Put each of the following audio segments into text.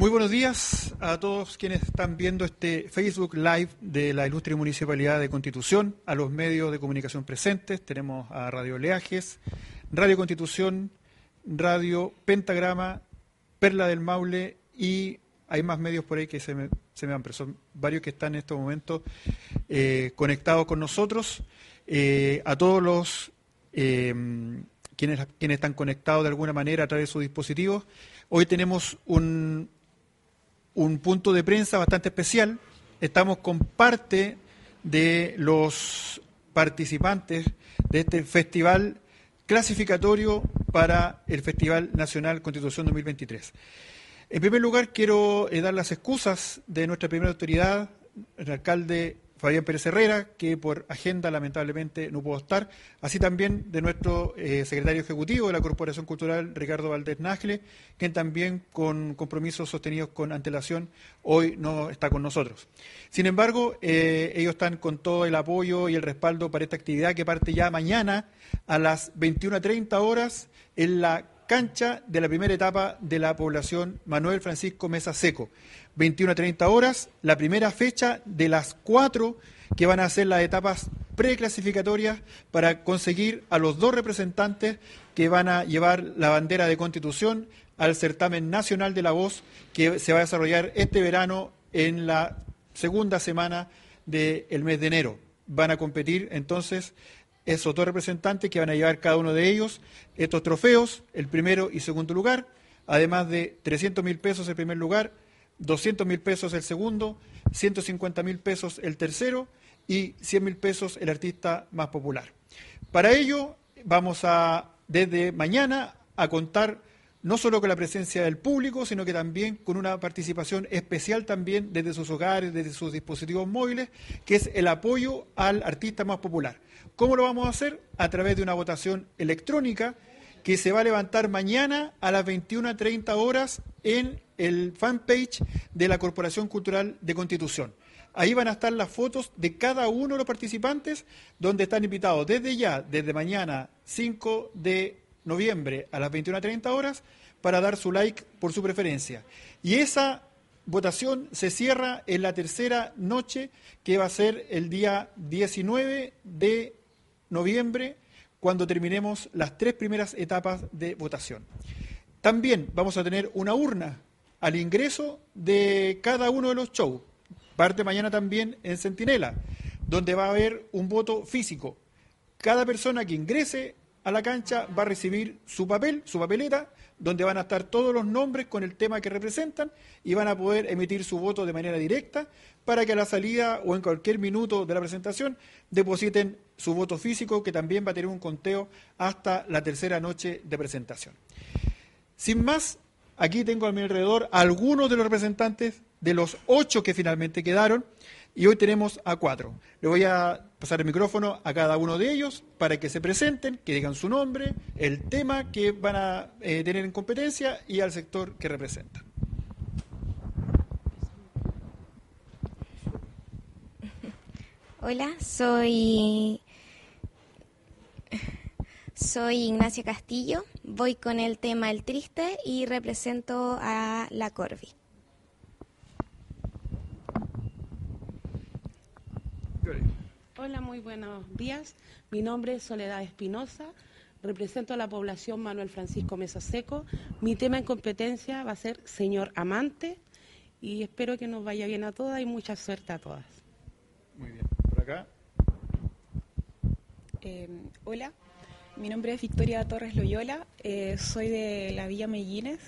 Muy buenos días a todos quienes están viendo este Facebook Live de la Ilustre Municipalidad de Constitución, a los medios de comunicación presentes. Tenemos a Radio Leajes, Radio Constitución, Radio Pentagrama, Perla del Maule y hay más medios por ahí que se me, se me van, pero son varios que están en estos momentos eh, conectados con nosotros. Eh, a todos los eh, quienes, quienes están conectados de alguna manera a través de sus dispositivos. Hoy tenemos un, un punto de prensa bastante especial. Estamos con parte de los participantes de este festival clasificatorio para el Festival Nacional Constitución 2023. En primer lugar, quiero eh, dar las excusas de nuestra primera autoridad, el alcalde Fabián Pérez Herrera, que por agenda lamentablemente no pudo estar, así también de nuestro eh, secretario ejecutivo de la Corporación Cultural, Ricardo Valdés Nájile, quien también con compromisos sostenidos con antelación hoy no está con nosotros. Sin embargo, eh, ellos están con todo el apoyo y el respaldo para esta actividad que parte ya mañana a las 21.30 horas en la cancha de la primera etapa de la población Manuel Francisco Mesa Seco. 21 a 30 horas, la primera fecha de las cuatro que van a ser las etapas preclasificatorias para conseguir a los dos representantes que van a llevar la bandera de constitución al certamen nacional de la voz que se va a desarrollar este verano en la segunda semana del mes de enero. Van a competir entonces esos dos representantes que van a llevar cada uno de ellos estos trofeos, el primero y segundo lugar, además de 300 mil pesos el primer lugar, 200 mil pesos el segundo, 150 mil pesos el tercero y 100 mil pesos el artista más popular. Para ello vamos a, desde mañana, a contar no solo con la presencia del público, sino que también con una participación especial también desde sus hogares, desde sus dispositivos móviles, que es el apoyo al artista más popular. ¿Cómo lo vamos a hacer? A través de una votación electrónica que se va a levantar mañana a las 21.30 horas en el fanpage de la Corporación Cultural de Constitución. Ahí van a estar las fotos de cada uno de los participantes, donde están invitados desde ya, desde mañana 5 de noviembre a las 21.30 horas, para dar su like por su preferencia. Y esa votación se cierra en la tercera noche, que va a ser el día 19 de noviembre, cuando terminemos las tres primeras etapas de votación. También vamos a tener una urna al ingreso de cada uno de los shows. Parte mañana también en Centinela, donde va a haber un voto físico. Cada persona que ingrese a la cancha va a recibir su papel, su papeleta, donde van a estar todos los nombres con el tema que representan y van a poder emitir su voto de manera directa para que a la salida o en cualquier minuto de la presentación depositen su voto físico, que también va a tener un conteo hasta la tercera noche de presentación. Sin más, aquí tengo a mi alrededor algunos de los representantes de los ocho que finalmente quedaron y hoy tenemos a cuatro. Le voy a pasar el micrófono a cada uno de ellos para que se presenten, que digan su nombre, el tema que van a eh, tener en competencia y al sector que representan. Hola, soy soy Ignacia Castillo, voy con el tema El Triste y represento a la Corvi. Hola, muy buenos días. Mi nombre es Soledad Espinosa, represento a la población Manuel Francisco Mesa Seco. Mi tema en competencia va a ser Señor Amante y espero que nos vaya bien a todas y mucha suerte a todas. Muy bien. Por acá. Eh, hola, mi nombre es Victoria Torres Loyola, eh, soy de la Villa Mellines.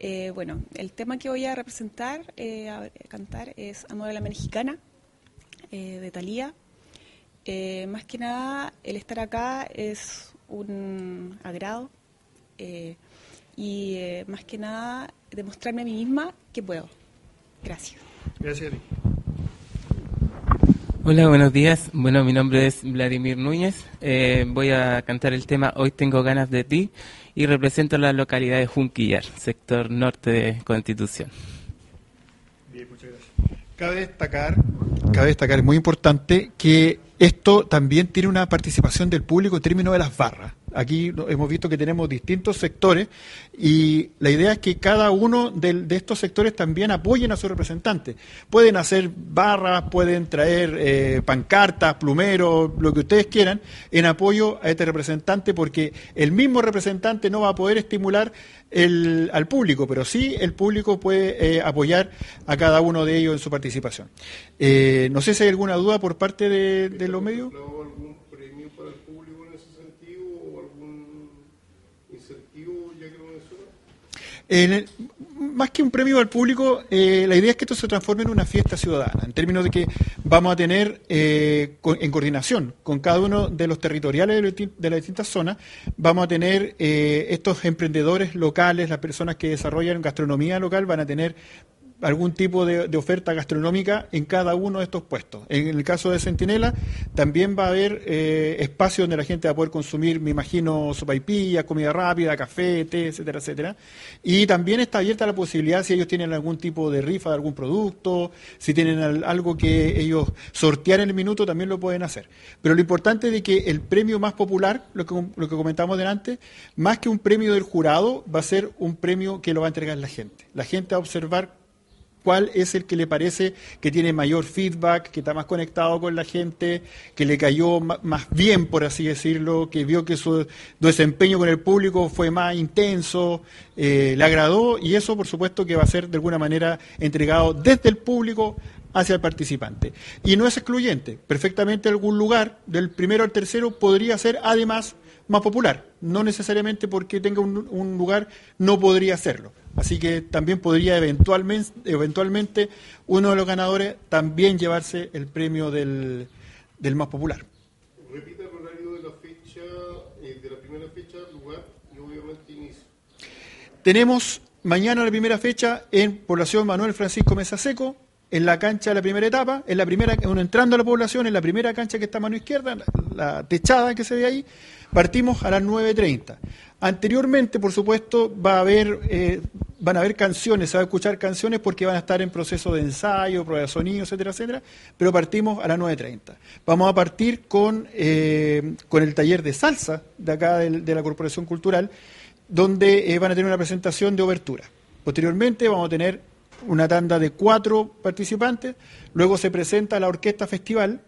Eh, bueno, el tema que voy a representar, a cantar, es Amor a la Mexicana, de Talía. Más que nada, el estar acá es un agrado y más que nada demostrarme a mí misma que puedo. Gracias. Gracias a ti. Hola, buenos días. Bueno, mi nombre es Vladimir Núñez. Eh, voy a cantar el tema Hoy tengo ganas de ti y represento la localidad de Junquillar, sector norte de Constitución. Bien, muchas gracias. Cabe destacar, cabe destacar, es muy importante que esto también tiene una participación del público en términos de las barras. Aquí hemos visto que tenemos distintos sectores y la idea es que cada uno de, estos sectores también apoyen a su representante. Pueden hacer barras, pueden traer eh, pancartas, plumeros, lo que ustedes quieran, en apoyo a este representante, porque el mismo representante no va a poder estimular al público, pero sí el público puede eh, apoyar a cada uno de ellos en su participación. Eh, no sé si hay alguna duda por parte de, de los medios. Más que un premio al público, eh, la idea es que esto se transforme en una fiesta ciudadana, en términos de que vamos a tener, eh, en coordinación con cada uno de los territoriales de, las distintas zonas, vamos a tener eh, estos emprendedores locales, las personas que desarrollan gastronomía local, van a tener algún tipo de, oferta gastronómica en cada uno de estos puestos. En el caso de Centinela, también va a haber eh, espacio donde la gente va a poder consumir, me imagino, sopaipilla, comida rápida, café, té, etcétera, etcétera. Y también está abierta la posibilidad, si ellos tienen algún tipo de rifa de algún producto, si tienen algo que ellos sortear en el minuto, también lo pueden hacer. Pero lo importante es de que el premio más popular, lo que, lo que comentamos delante, más que un premio del jurado, va a ser un premio que lo va a entregar la gente. La gente va a observar cuál es el que le parece que tiene mayor feedback, que está más conectado con la gente, que le cayó más bien, por así decirlo, que vio que su desempeño con el público fue más intenso, eh, le agradó y eso por supuesto que va a ser de alguna manera entregado desde el público hacia el participante. Y no es excluyente, perfectamente algún lugar del primero al tercero podría ser además más popular, no necesariamente porque tenga un lugar no podría serlo. Así que también podría eventualmente, eventualmente uno de los ganadores también llevarse el premio del, más popular. Repita el horario de la fecha, eh, de la primera fecha, lugar y obviamente inicio. Tenemos mañana la primera fecha en Población Manuel Francisco Mesa Seco, en la cancha de la primera etapa, en la primera, uno entrando a la población, en la primera cancha que está a mano izquierda, la, techada que se ve ahí, partimos a las 9.30. Anteriormente, por supuesto, va a haber, eh, van a haber canciones, se va a escuchar canciones porque van a estar en proceso de ensayo, prueba de sonido, etcétera, etcétera, pero partimos a las 9.30. Vamos a partir con, eh, con el taller de salsa de acá de, la Corporación Cultural, donde eh, van a tener una presentación de obertura. Posteriormente vamos a tener una tanda de cuatro participantes, luego se presenta la orquesta festival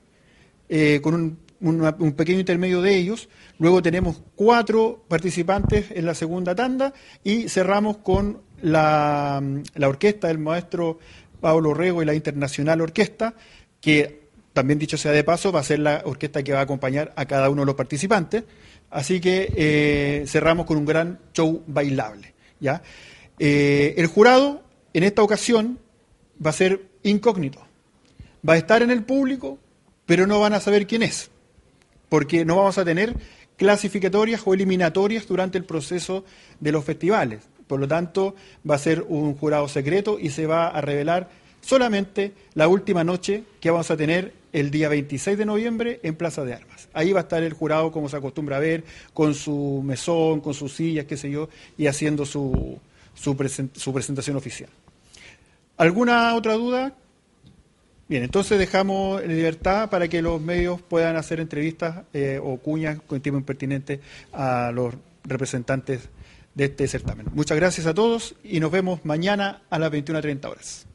eh, con un, un, pequeño intermedio de ellos, luego tenemos cuatro participantes en la segunda tanda y cerramos con la, la orquesta del maestro Pablo Rego y la Internacional Orquesta, que también dicho sea de paso, va a ser la orquesta que va a acompañar a cada uno de los participantes. Así que eh, cerramos con un gran show bailable. ¿ya? Eh, el jurado en esta ocasión va a ser incógnito. Va a estar en el público, pero no van a saber quién es, porque no vamos a tener clasificatorias o eliminatorias durante el proceso de los festivales. Por lo tanto, va a ser un jurado secreto y se va a revelar solamente la última noche que vamos a tener el día 26 de noviembre en Plaza de Armas. Ahí va a estar el jurado, como se acostumbra a ver, con su mesón, con sus sillas, qué sé yo, y haciendo su, su, presentación oficial. ¿Alguna otra duda? Bien, entonces dejamos en libertad para que los medios puedan hacer entrevistas eh, o cuñas con tiempo impertinente a los representantes de este certamen. Muchas gracias a todos y nos vemos mañana a las 21.30 horas.